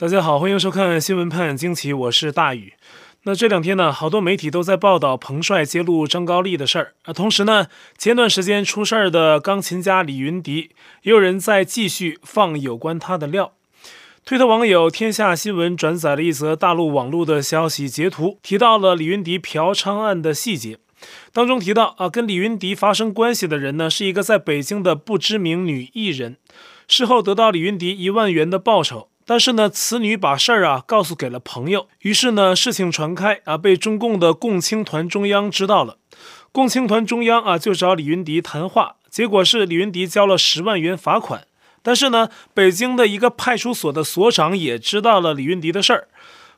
大家好，欢迎收看《新闻判惊奇》，我是大宇。那这两天呢，好多媒体都在报道彭帅揭露张高丽的事儿啊。同时呢，前段时间出事儿的钢琴家李云迪，也有人在继续放有关他的料。推特网友天下新闻转载了一则大陆网络的消息截图，提到了李云迪嫖娼案的细节。当中提到啊，跟李云迪发生关系的人呢，是一个在北京的不知名女艺人，事后得到李云迪一万元的报酬。但是呢，此女把事儿啊告诉给了朋友，于是呢，事情传开啊，被中共的共青团中央知道了。共青团中央啊就找李云迪谈话，结果是李云迪交了十万元罚款。但是呢，北京的一个派出所的所长也知道了李云迪的事儿，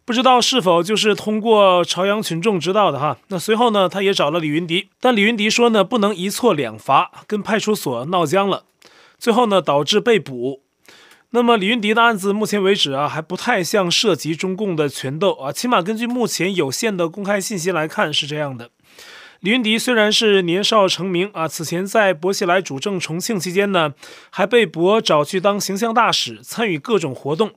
不知道是否就是通过朝阳群众知道的哈。那随后呢，他也找了李云迪，但李云迪说呢，不能一错两罚，跟派出所闹僵了，最后呢，导致被捕。那么李云迪的案子目前为止啊，还不太像涉及中共的权斗啊，起码根据目前有限的公开信息来看是这样的。李云迪虽然是年少成名啊，此前在薄熙来主政重庆期间呢，还被薄找去当形象大使，参与各种活动，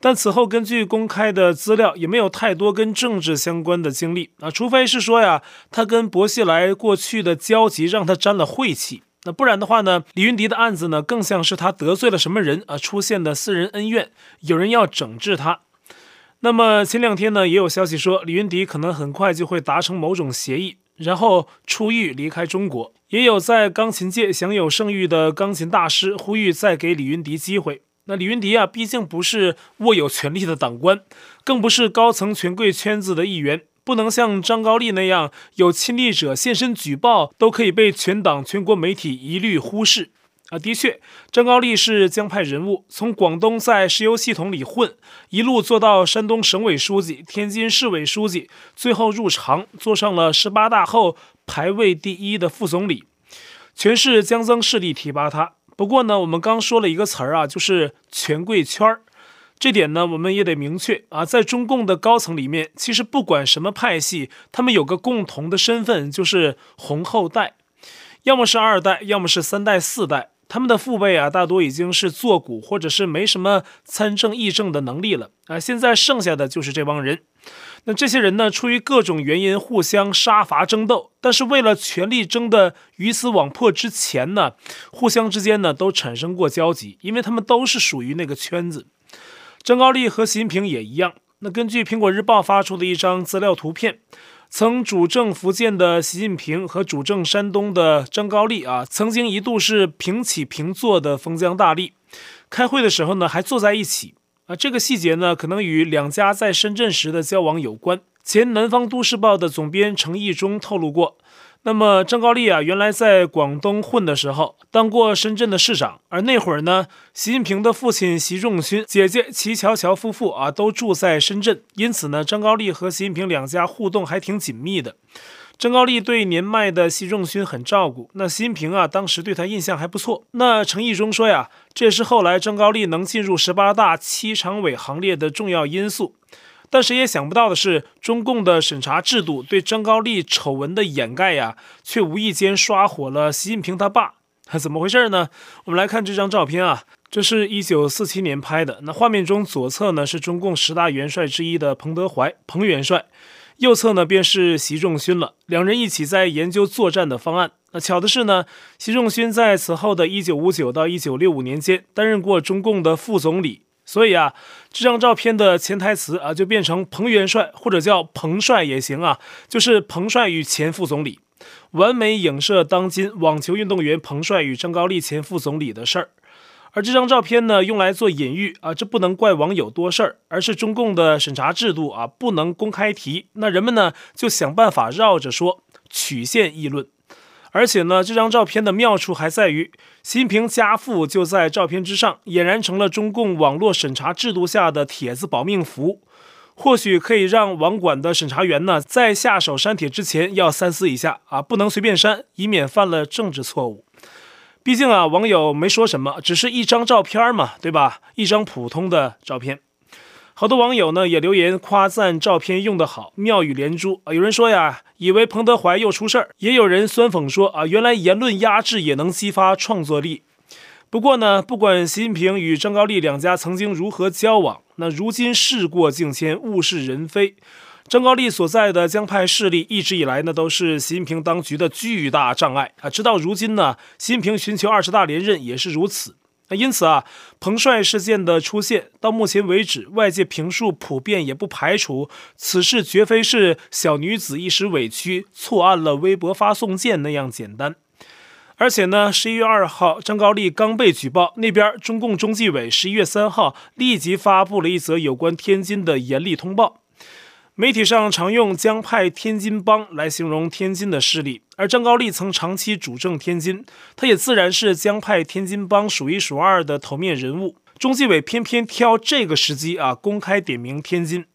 但此后根据公开的资料，也没有太多跟政治相关的经历啊，除非是说呀，他跟薄熙来过去的交集让他沾了晦气。那不然的话呢，李云迪的案子呢，更像是他得罪了什么人而出现的私人恩怨，有人要整治他。那么前两天呢，也有消息说，李云迪可能很快就会达成某种协议，然后出狱离开中国。也有在钢琴界享有盛誉的钢琴大师呼吁再给李云迪机会。那李云迪啊，毕竟不是握有权力的党官，更不是高层权贵圈子的一员。不能像张高丽那样有亲历者现身举报，都可以被全党全国媒体一律忽视啊！的确，张高丽是江派人物，从广东在石油系统里混，一路做到山东省委书记、天津市委书记，最后入常，坐上了十八大后排位第一的副总理，全是江曾势力提拔他。不过呢，我们刚说了一个词儿啊，就是权贵圈儿。这点呢，我们也得明确啊，在中共的高层里面，其实不管什么派系，他们有个共同的身份，就是红后代，要么是二代，要么是三代、四代，他们的父辈啊，大多已经是作古，或者是没什么参政议政的能力了啊。现在剩下的就是这帮人。那这些人呢，出于各种原因互相杀伐争斗，但是为了权力争得鱼死网破之前呢，互相之间呢都产生过交集，因为他们都是属于那个圈子。张高丽和习近平也一样。那根据苹果日报发出的一张资料图片，曾主政福建的习近平和主政山东的张高丽啊，曾经一度是平起平坐的封疆大吏。开会的时候呢，还坐在一起啊。这个细节呢，可能与两家在深圳时的交往有关。前南方都市报的总编程毅忠透露过。那么张高丽啊，原来在广东混的时候，当过深圳的市长，而那会儿呢，习近平的父亲习仲勋、姐姐齐乔乔夫妇啊，都住在深圳，因此呢，张高丽和习近平两家互动还挺紧密的。张高丽对年迈的习仲勋很照顾，那习近平啊，当时对他印象还不错。那程毅中说呀，这是后来张高丽能进入十八大七常委行列的重要因素。但谁也想不到的是，中共的审查制度对张高丽丑闻的掩盖呀，却无意间刷火了习近平他爸。怎么回事呢？我们来看这张照片啊，这是一九四七年拍的。那画面中左侧呢是中共十大元帅之一的彭德怀，彭元帅；右侧呢便是习仲勋了。两人一起在研究作战的方案。那巧的是呢，习仲勋在此后的一九五九到一九六五年间担任过中共的副总理。所以啊，这张照片的潜台词啊，就变成彭元帅或者叫彭帅也行啊，就是彭帅与前副总理，完美影射当今网球运动员彭帅与张高丽前副总理的事儿。而这张照片呢，用来做隐喻啊，这不能怪网友多事儿，而是中共的审查制度啊，不能公开提，那人们呢就想办法绕着说，曲线议论。而且呢，这张照片的妙处还在于，习近平家父就在照片之上，俨然成了中共网络审查制度下的帖子保命符。或许可以让网管的审查员呢，在下手删帖之前要三思一下啊，不能随便删，以免犯了政治错误。毕竟啊，网友没说什么，只是一张照片嘛，对吧？一张普通的照片。好多网友呢也留言夸赞照片用得好，妙语连珠啊！有人说呀，以为彭德怀又出事儿；也有人酸讽说啊，原来言论压制也能激发创作力。不过呢，不管习近平与张高丽两家曾经如何交往，那如今事过境迁，物是人非。张高丽所在的江派势力一直以来呢，都是习近平当局的巨大障碍啊。直到如今呢，习近平寻求二十大连任也是如此。那因此啊，彭帅事件的出现到目前为止，外界评述普遍也不排除此事绝非是小女子一时委屈错按了微博发送键那样简单。而且呢，十一月二号张高丽刚被举报，那边中共中纪委十一月三号立即发布了一则有关天津的严厉通报。媒体上常用江派天津帮来形容天津的势力，而张高丽曾长期主政天津，他也自然是江派天津帮数一数二的头面人物。中纪委偏偏挑这个时机啊，公开点名天津，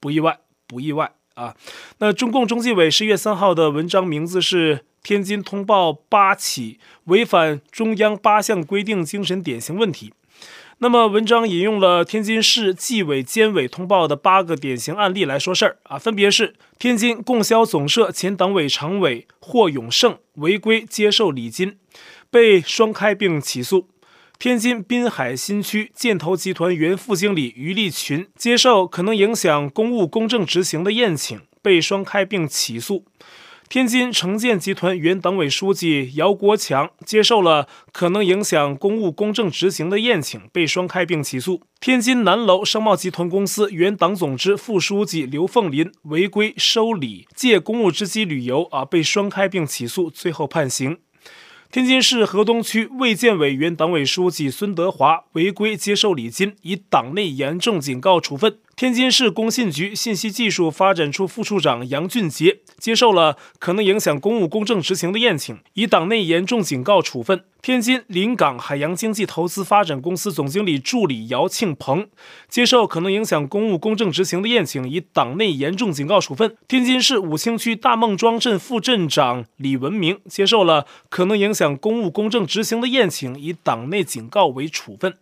不意外，不意外啊。那中共中纪委十月三号的文章名字是《天津通报八起违反中央八项规定精神典型问题》。那么，文章引用了天津市纪委监委通报的八个典型案例来说事儿啊，分别是天津供销总社前党委常委霍永胜违规接受礼金，被双开并起诉；天津滨海新区建投集团原副经理于立群接受可能影响公务公正执行的宴请，被双开并起诉。天津城建集团原党委书记姚国强接受了可能影响公务公正执行的宴请，被双开并起诉。天津南楼商贸集团公司原党总支副书记刘凤林违规收礼借公务之机旅游啊，被双开并起诉，最后判刑。天津市河东区卫健委原党委书记孙德华违规接受礼金，以党内严重警告处分。天津市工信局信息技术发展处副处长杨俊杰接受了可能影响公务公正执行的宴请，以党内严重警告处分。天津临港海洋经济投资发展公司总经理助理姚庆鹏接受可能影响公务公正执行的宴请，以党内严重警告处分。天津市武清区大孟庄镇副镇长李文明接受了可能影响公务公正执行的宴请，以党内警告为处分。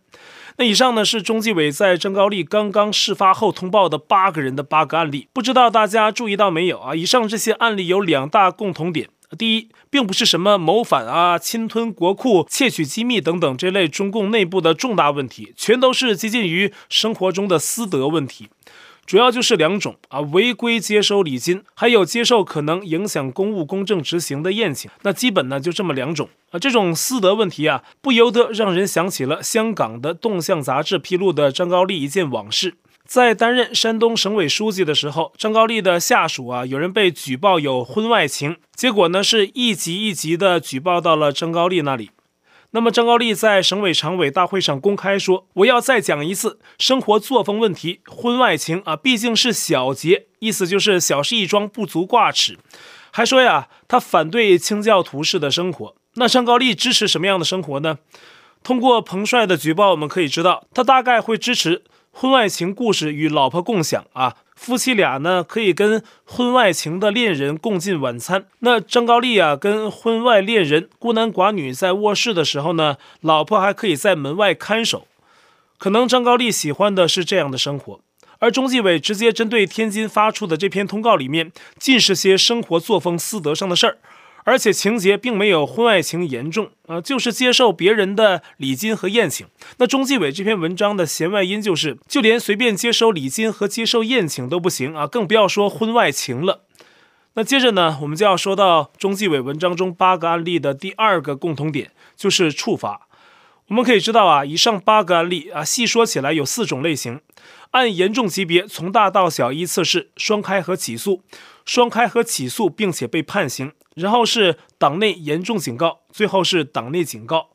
那以上呢是中纪委在张高丽刚刚事发后通报的八个人的八个案例，不知道大家注意到没有啊？以上这些案例有两大共同点：第一，并不是什么谋反啊、侵吞国库、窃取机密等等这类中共内部的重大问题，全都是接近于生活中的私德问题。主要就是两种啊，违规接收礼金，还有接受可能影响公务公正执行的宴请。那基本呢就这么两种啊。这种私德问题啊，不由得让人想起了香港的《动向》杂志披露的张高丽一件往事。在担任山东省委书记的时候，张高丽的下属啊，有人被举报有婚外情，结果呢是一级一级的举报到了张高丽那里。那么张高丽在省委常委大会上公开说：“我要再讲一次，生活作风问题，婚外情啊，毕竟是小节，意思就是小事一桩，不足挂齿。”还说呀，他反对清教徒式的生活。那张高丽支持什么样的生活呢？通过彭帅的举报，我们可以知道，他大概会支持婚外情故事与老婆共享啊。夫妻俩呢，可以跟婚外情的恋人共进晚餐。那张高丽啊，跟婚外恋人孤男寡女在卧室的时候呢，老婆还可以在门外看守。可能张高丽喜欢的是这样的生活。而中纪委直接针对天津发出的这篇通告里面，尽是些生活作风、私德上的事儿。而且情节并没有婚外情严重啊，就是接受别人的礼金和宴请。那中纪委这篇文章的弦外音就是，就连随便接收礼金和接受宴请都不行啊，更不要说婚外情了。那接着呢，我们就要说到中纪委文章中八个案例的第二个共同点，就是处罚。我们可以知道啊，以上八个案例啊，细说起来有四种类型，按严重级别从大到小依次是双开和起诉，双开和起诉并且被判刑。然后是党内严重警告，最后是党内警告。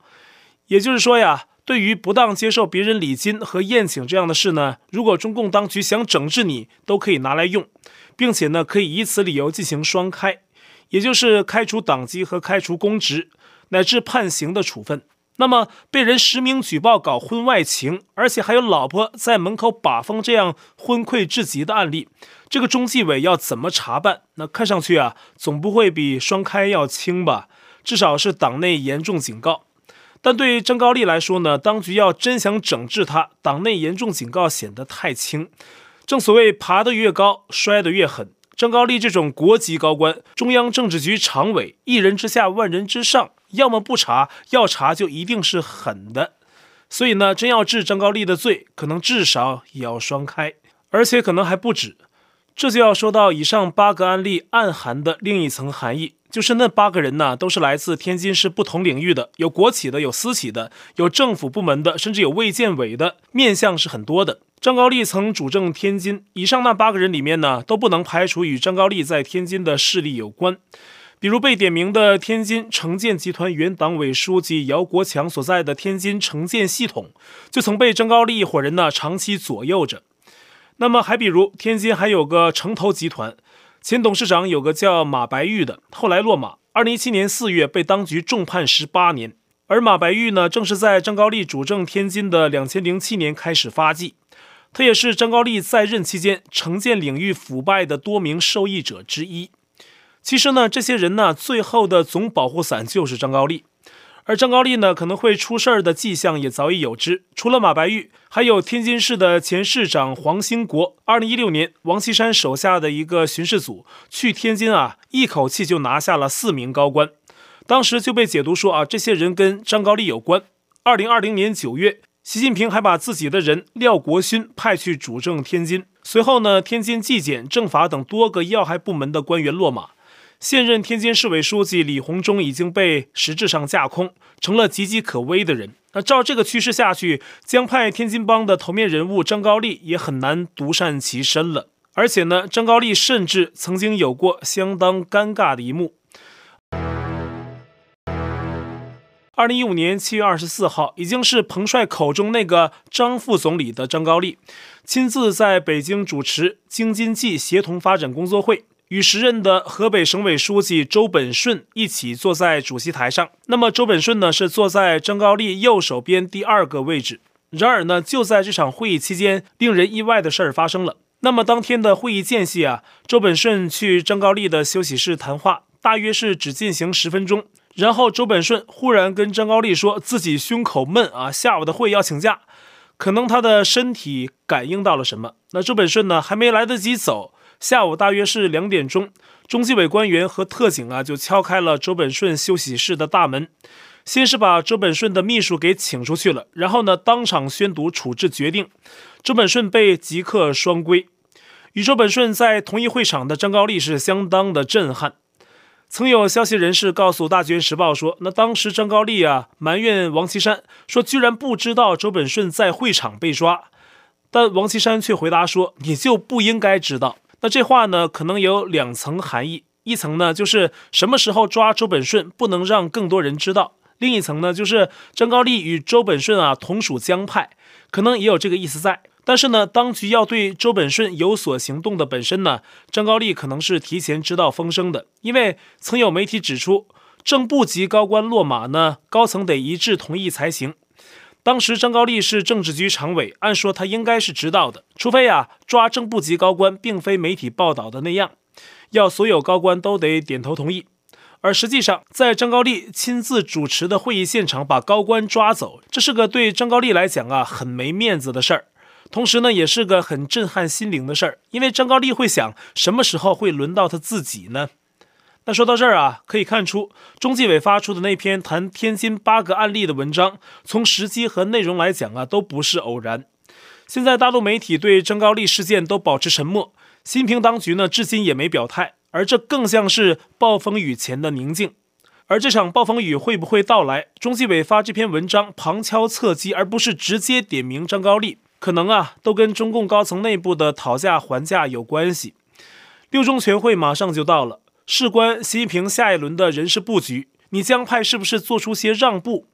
也就是说呀，对于不当接受别人礼金和宴请这样的事呢，如果中共当局想整治你，都可以拿来用，并且呢，可以以此理由进行双开，也就是开除党籍和开除公职，乃至判刑的处分。那么被人实名举报搞婚外情，而且还有老婆在门口把风这样昏聩至极的案例，这个中纪委要怎么查办？那看上去啊，总不会比双开要轻吧？至少是党内严重警告。但对于张高丽来说呢，当局要真想整治他，党内严重警告显得太轻。正所谓爬得越高，摔得越狠。张高丽这种国级高官，中央政治局常委，一人之下万人之上。要么不查，要查就一定是狠的。所以呢，真要治张高丽的罪，可能至少也要双开，而且可能还不止。这就要说到以上八个案例暗含的另一层含义，就是那八个人呢，都是来自天津市不同领域的，有国企的，有私企的，有政府部门的，甚至有卫健委的，面向是很多的。张高丽曾主政天津，以上那八个人里面呢，都不能排除与张高丽在天津的势力有关。比如被点名的天津城建集团原党委书记姚国强所在的天津城建系统，就曾被张高丽一伙人呢长期左右着。那么还比如天津还有个城投集团，前董事长有个叫马白玉的，后来落马，二零一七年四月被当局重判十八年。而马白玉呢，正是在张高丽主政天津的两千零七年开始发迹，他也是张高丽在任期间城建领域腐败的多名受益者之一。其实呢，这些人呢，最后的总保护伞就是张高丽，而张高丽呢，可能会出事儿的迹象也早已有之。除了马白玉，还有天津市的前市长黄兴国。二零一六年，王岐山手下的一个巡视组去天津啊，一口气就拿下了四名高官，当时就被解读说啊，这些人跟张高丽有关。二零二零年九月，习近平还把自己的人廖国勋派去主政天津。随后呢，天津纪检、政法等多个要害部门的官员落马。现任天津市委书记李鸿忠已经被实质上架空，成了岌岌可危的人。那照这个趋势下去，江派天津帮的头面人物张高丽也很难独善其身了。而且呢，张高丽甚至曾经有过相当尴尬的一幕。二零一五年七月二十四号，已经是彭帅口中那个张副总理的张高丽，亲自在北京主持京津冀协同发展工作会。与时任的河北省委书记周本顺一起坐在主席台上。那么周本顺呢，是坐在张高丽右手边第二个位置。然而呢，就在这场会议期间，令人意外的事儿发生了。那么当天的会议间隙啊，周本顺去张高丽的休息室谈话，大约是只进行十分钟。然后周本顺忽然跟张高丽说自己胸口闷啊，下午的会要请假。可能他的身体感应到了什么。那周本顺呢，还没来得及走。下午大约是两点钟，中纪委官员和特警啊就敲开了周本顺休息室的大门，先是把周本顺的秘书给请出去了，然后呢当场宣读处置决定，周本顺被即刻双规。与周本顺在同一会场的张高丽是相当的震撼。曾有消息人士告诉《大卷时报》说，那当时张高丽啊埋怨王岐山说，居然不知道周本顺在会场被抓，但王岐山却回答说，你就不应该知道。那这话呢，可能有两层含义。一层呢，就是什么时候抓周本顺，不能让更多人知道；另一层呢，就是张高丽与周本顺啊同属江派，可能也有这个意思在。但是呢，当局要对周本顺有所行动的本身呢，张高丽可能是提前知道风声的，因为曾有媒体指出，正部级高官落马呢，高层得一致同意才行。当时张高丽是政治局常委，按说他应该是知道的，除非啊抓正部级高官，并非媒体报道的那样，要所有高官都得点头同意。而实际上，在张高丽亲自主持的会议现场把高官抓走，这是个对张高丽来讲啊很没面子的事儿，同时呢也是个很震撼心灵的事儿，因为张高丽会想，什么时候会轮到他自己呢？那说到这儿啊，可以看出中纪委发出的那篇谈天津八个案例的文章，从时机和内容来讲啊，都不是偶然。现在大陆媒体对张高丽事件都保持沉默，习近平当局呢至今也没表态，而这更像是暴风雨前的宁静。而这场暴风雨会不会到来？中纪委发这篇文章旁敲侧击，而不是直接点名张高丽，可能啊都跟中共高层内部的讨价还价有关系。六中全会马上就到了。事关习近平下一轮的人事布局，你江派是不是做出些让步？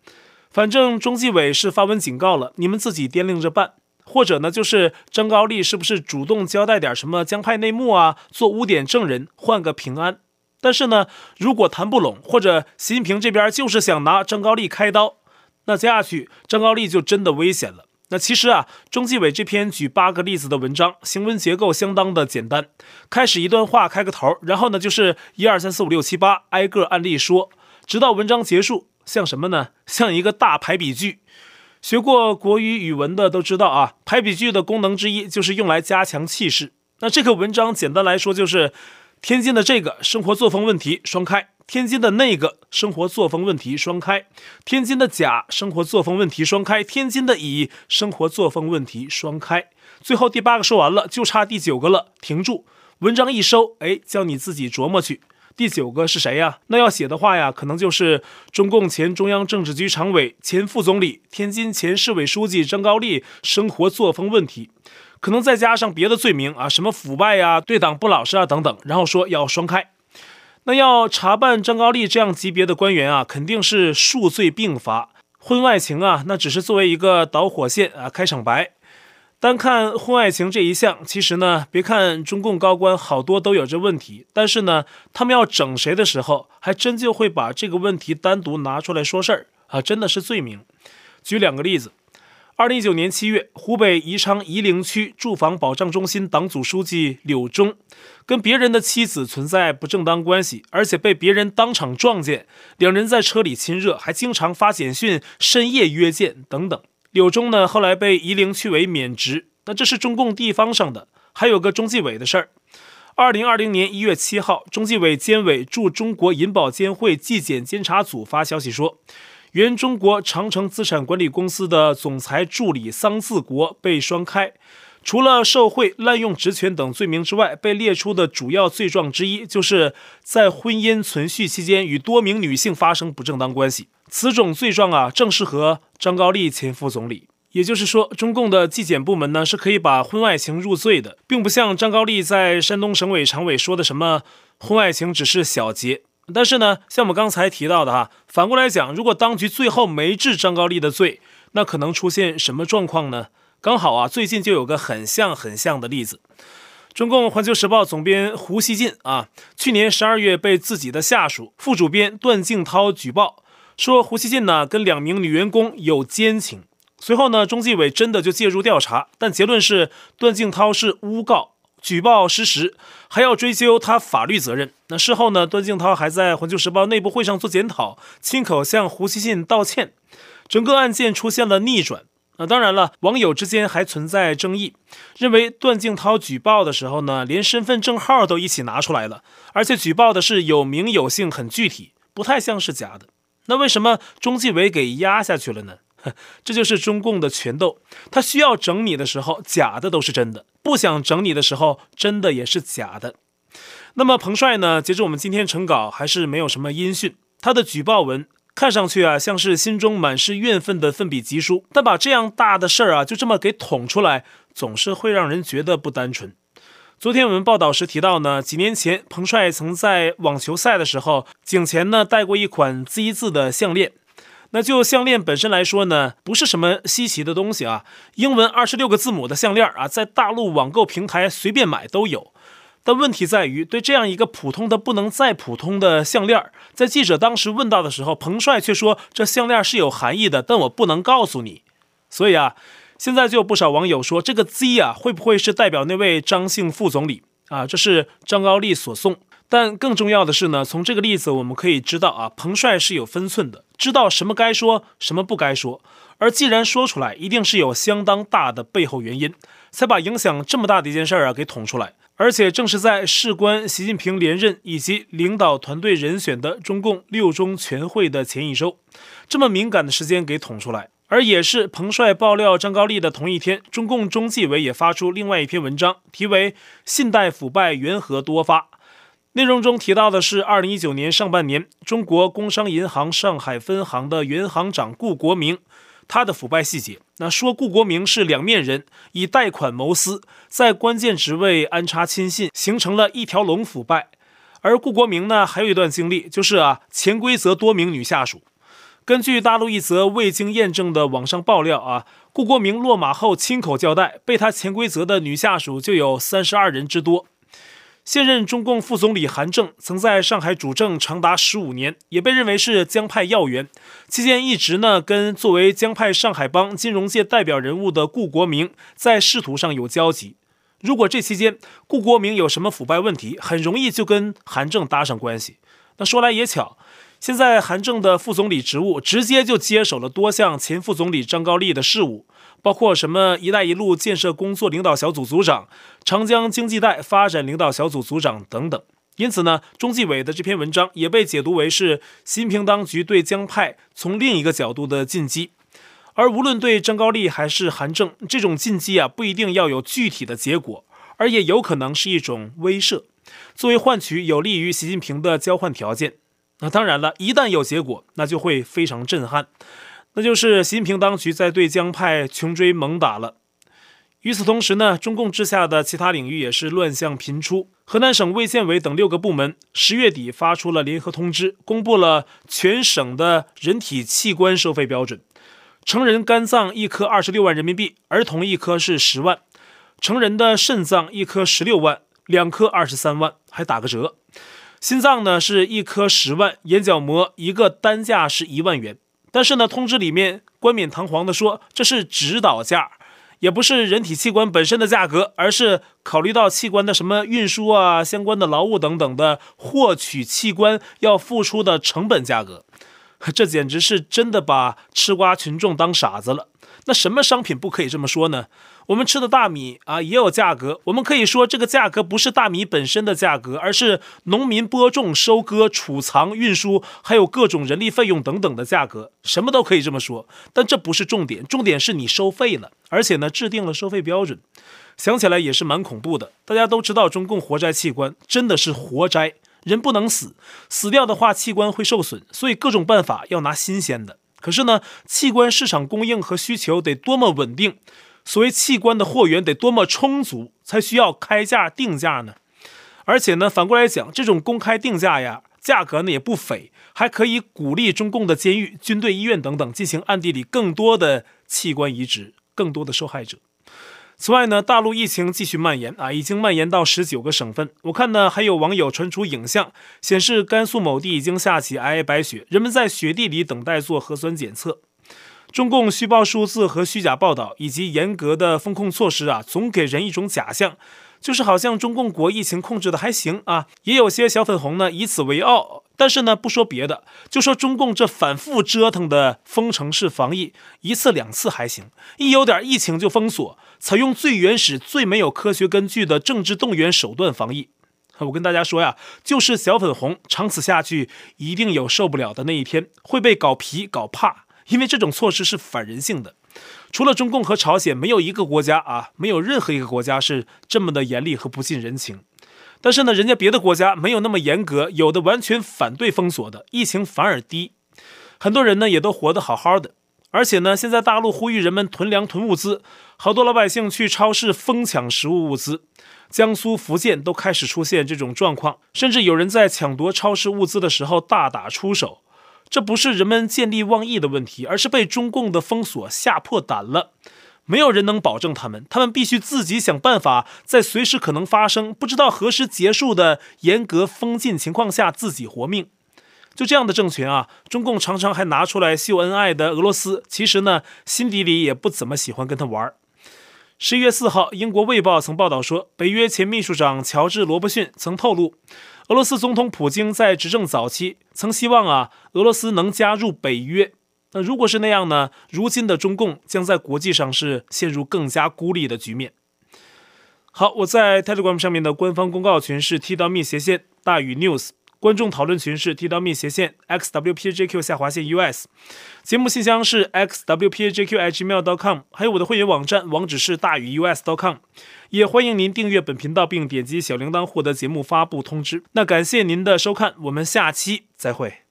反正中纪委是发文警告了，你们自己掂量着办。或者呢，就是张高丽是不是主动交代点什么江派内幕啊，做污点证人，换个平安。但是呢，如果谈不拢，或者习近平这边就是想拿张高丽开刀，那接下去张高丽就真的危险了。那其实啊，中纪委这篇举八个例子的文章，行文结构相当的简单。开始一段话开个头，然后呢就是一二三四五六七八挨个案例说，直到文章结束，像什么呢？像一个大排比句。学过国语语文的都知道啊，排比句的功能之一就是用来加强气势。那这个文章简单来说就是，天津的这个生活作风问题双开，天津的那个生活作风问题双开，天津的甲生活作风问题双开，天津的乙生活作风问题双开。最后第八个说完了，就差第九个了。停住，文章一收，哎，叫你自己琢磨去。第九个是谁呀？那要写的话呀，可能就是中共前中央政治局常委、前副总理、天津前市委书记张高丽生活作风问题，可能再加上别的罪名啊，什么腐败呀、对党不老实啊等等，然后说要双开。那要查办张高丽这样级别的官员啊，肯定是数罪并罚。婚外情啊，那只是作为一个导火线啊，开场白。单看婚外情这一项，其实呢，别看中共高官好多都有这问题，但是呢，他们要整谁的时候，还真就会把这个问题单独拿出来说事儿啊，真的是罪名。举两个例子。二零一九年七月，湖北宜昌夷陵区住房保障中心党组书记柳忠跟别人的妻子存在不正当关系，而且被别人当场撞见，两人在车里亲热，还经常发简讯、深夜约见等等。柳忠呢，后来被夷陵区委免职。那这是中共地方上的，还有个中纪委的事儿。二零二零年一月七号，中纪委监委驻中国银保监会纪检监察组发消息说。原中国长城资产管理公司的总裁助理桑自国被双开，除了受贿、滥用职权等罪名之外，被列出的主要罪状之一，就是在婚姻存续期间与多名女性发生不正当关系。此种罪状啊，正适合张高丽前副总理。也就是说，中共的纪检部门呢，是可以把婚外情入罪的，并不像张高丽在山东省委常委说的什么婚外情只是小节。但是呢，像我们刚才提到的哈，反过来讲，如果当局最后没治张高丽的罪，那可能出现什么状况呢？刚好啊，最近就有个很像很像的例子。中共环球时报总编胡锡进啊，去年十二月被自己的下属副主编段静涛举报，说胡锡进呢跟两名女员工有奸情。随后呢，中纪委真的就介入调查，但结论是段静涛是诬告。举报失实，还要追究他法律责任。那事后呢？段静涛还在《环球时报》内部会上做检讨，亲口向胡锡进道歉，整个案件出现了逆转。那当然了，网友之间还存在争议，认为段静涛举报的时候呢，连身份证号都一起拿出来了，而且举报的是有名有姓，很具体，不太像是假的。那为什么中纪委给压下去了呢？这就是中共的权斗，他需要整你的时候，假的都是真的；不想整你的时候，真的也是假的。那么彭帅呢？截至我们今天成稿，还是没有什么音讯。他的举报文看上去啊，像是心中满是怨愤的奋笔疾书，但把这样大的事儿啊，就这么给捅出来，总是会让人觉得不单纯。昨天我们报道时提到呢，几年前彭帅曾在网球赛的时候，颈前呢戴过一款 Z 字的项链。那就项链本身来说呢，不是什么稀奇的东西啊。英文二十六个字母的项链啊，在大陆网购平台随便买都有。但问题在于，对这样一个普通的不能再普通的项链，在记者当时问到的时候，彭帅却说这项链是有含义的，但我不能告诉你。所以啊，现在就有不少网友说，这个 Z 啊，会不会是代表那位张姓副总理啊？这是张高丽所送。但更重要的是呢，从这个例子我们可以知道啊，彭帅是有分寸的，知道什么该说，什么不该说。而既然说出来，一定是有相当大的背后原因，才把影响这么大的一件事儿啊给捅出来。而且正是在事关习近平连任以及领导团队人选的中共六中全会的前一周，这么敏感的时间给捅出来。而也是彭帅爆料张高丽的同一天，中共中纪委也发出另外一篇文章，题为《信贷腐败缘何多发》。内容中提到的是，二零一九年上半年，中国工商银行上海分行的原行长顾国明，他的腐败细节。那说顾国明是两面人，以贷款谋私，在关键职位安插亲信，形成了一条龙腐败。而顾国明呢，还有一段经历，就是啊，潜规则多名女下属。根据大陆一则未经验证的网上爆料啊，顾国明落马后亲口交代，被他潜规则的女下属就有三十二人之多。现任中共副总理韩正曾在上海主政长达十五年，也被认为是江派要员。期间一直呢跟作为江派上海帮金融界代表人物的顾国明在仕途上有交集。如果这期间顾国明有什么腐败问题，很容易就跟韩正搭上关系。那说来也巧。现在韩正的副总理职务直接就接手了多项前副总理张高丽的事务，包括什么“一带一路”建设工作领导小组组长、长江经济带发展领导小组组长等等。因此呢，中纪委的这篇文章也被解读为是习近平当局对江派从另一个角度的进击。而无论对张高丽还是韩正，这种进击啊，不一定要有具体的结果，而也有可能是一种威慑，作为换取有利于习近平的交换条件。那当然了，一旦有结果，那就会非常震撼，那就是习近平当局在对江派穷追猛打了。与此同时呢，中共治下的其他领域也是乱象频出。河南省卫健委等六个部门十月底发出了联合通知，公布了全省的人体器官收费标准。成人肝脏一颗二十六万人民币，儿童一颗是十万；成人的肾脏一颗十六万，两颗二十三万，还打个折。心脏呢是一颗十万，眼角膜一个单价是一万元。但是呢，通知里面冠冕堂皇的说这是指导价，也不是人体器官本身的价格，而是考虑到器官的什么运输啊、相关的劳务等等的获取器官要付出的成本价格。这简直是真的把吃瓜群众当傻子了。那什么商品不可以这么说呢？我们吃的大米啊也有价格，我们可以说这个价格不是大米本身的价格，而是农民播种、收割、储藏、运输，还有各种人力费用等等的价格，什么都可以这么说。但这不是重点，重点是你收费了，而且呢制定了收费标准。想起来也是蛮恐怖的。大家都知道中共活摘器官真的是活摘。人不能死，死掉的话器官会受损，所以各种办法要拿新鲜的。可是呢，器官市场供应和需求得多么稳定，所谓器官的货源得多么充足，才需要开价定价呢？而且呢，反过来讲，这种公开定价呀，价格呢也不菲，还可以鼓励中共的监狱、军队、医院等等进行暗地里更多的器官移植，更多的受害者。此外呢，大陆疫情继续蔓延啊，已经蔓延到十九个省份。我看呢，还有网友传出影像，显示甘肃某地已经下起皑皑白雪，人们在雪地里等待做核酸检测。中共虚报数字和虚假报道，以及严格的风控措施啊，总给人一种假象，就是好像中共国疫情控制的还行啊。也有些小粉红呢，以此为傲。但是呢，不说别的，就说中共这反复折腾的封城式防疫，一次两次还行，一有点疫情就封锁，采用最原始、最没有科学根据的政治动员手段防疫。我跟大家说呀，就是小粉红长此下去，一定有受不了的那一天，会被搞皮搞怕，因为这种措施是反人性的。除了中共和朝鲜，没有一个国家啊，没有任何一个国家是这么的严厉和不近人情。但是呢，人家别的国家没有那么严格，有的完全反对封锁的，疫情反而低，很多人呢也都活得好好的。而且呢，现在大陆呼吁人们囤粮囤物资，好多老百姓去超市疯抢食物物资，江苏、福建都开始出现这种状况，甚至有人在抢夺超市物资的时候大打出手。这不是人们见利忘义的问题，而是被中共的封锁吓破胆了。没有人能保证他们，他们必须自己想办法，在随时可能发生、不知道何时结束的严格封禁情况下自己活命。就这样的政权啊，中共常常还拿出来秀恩爱的俄罗斯，其实呢，心底里也不怎么喜欢跟他玩。十一月四号，英国《卫报》曾报道说，北约前秘书长乔治·罗伯逊曾透露，俄罗斯总统普京在执政早期曾希望啊，俄罗斯能加入北约。那如果是那样呢？如今的中共将在国际上是陷入更加孤立的局面。好，我在 Telegram 上面的官方公告群是 t.me 斜线大于 news，观众讨论群是 t.me 斜线 xwpjq 下划线 us，节目信箱是 xwpjq@gmail.com，还有我的会员网站网址是大于 us.com，也欢迎您订阅本频道并点击小铃铛获得节目发布通知。那感谢您的收看，我们下期再会。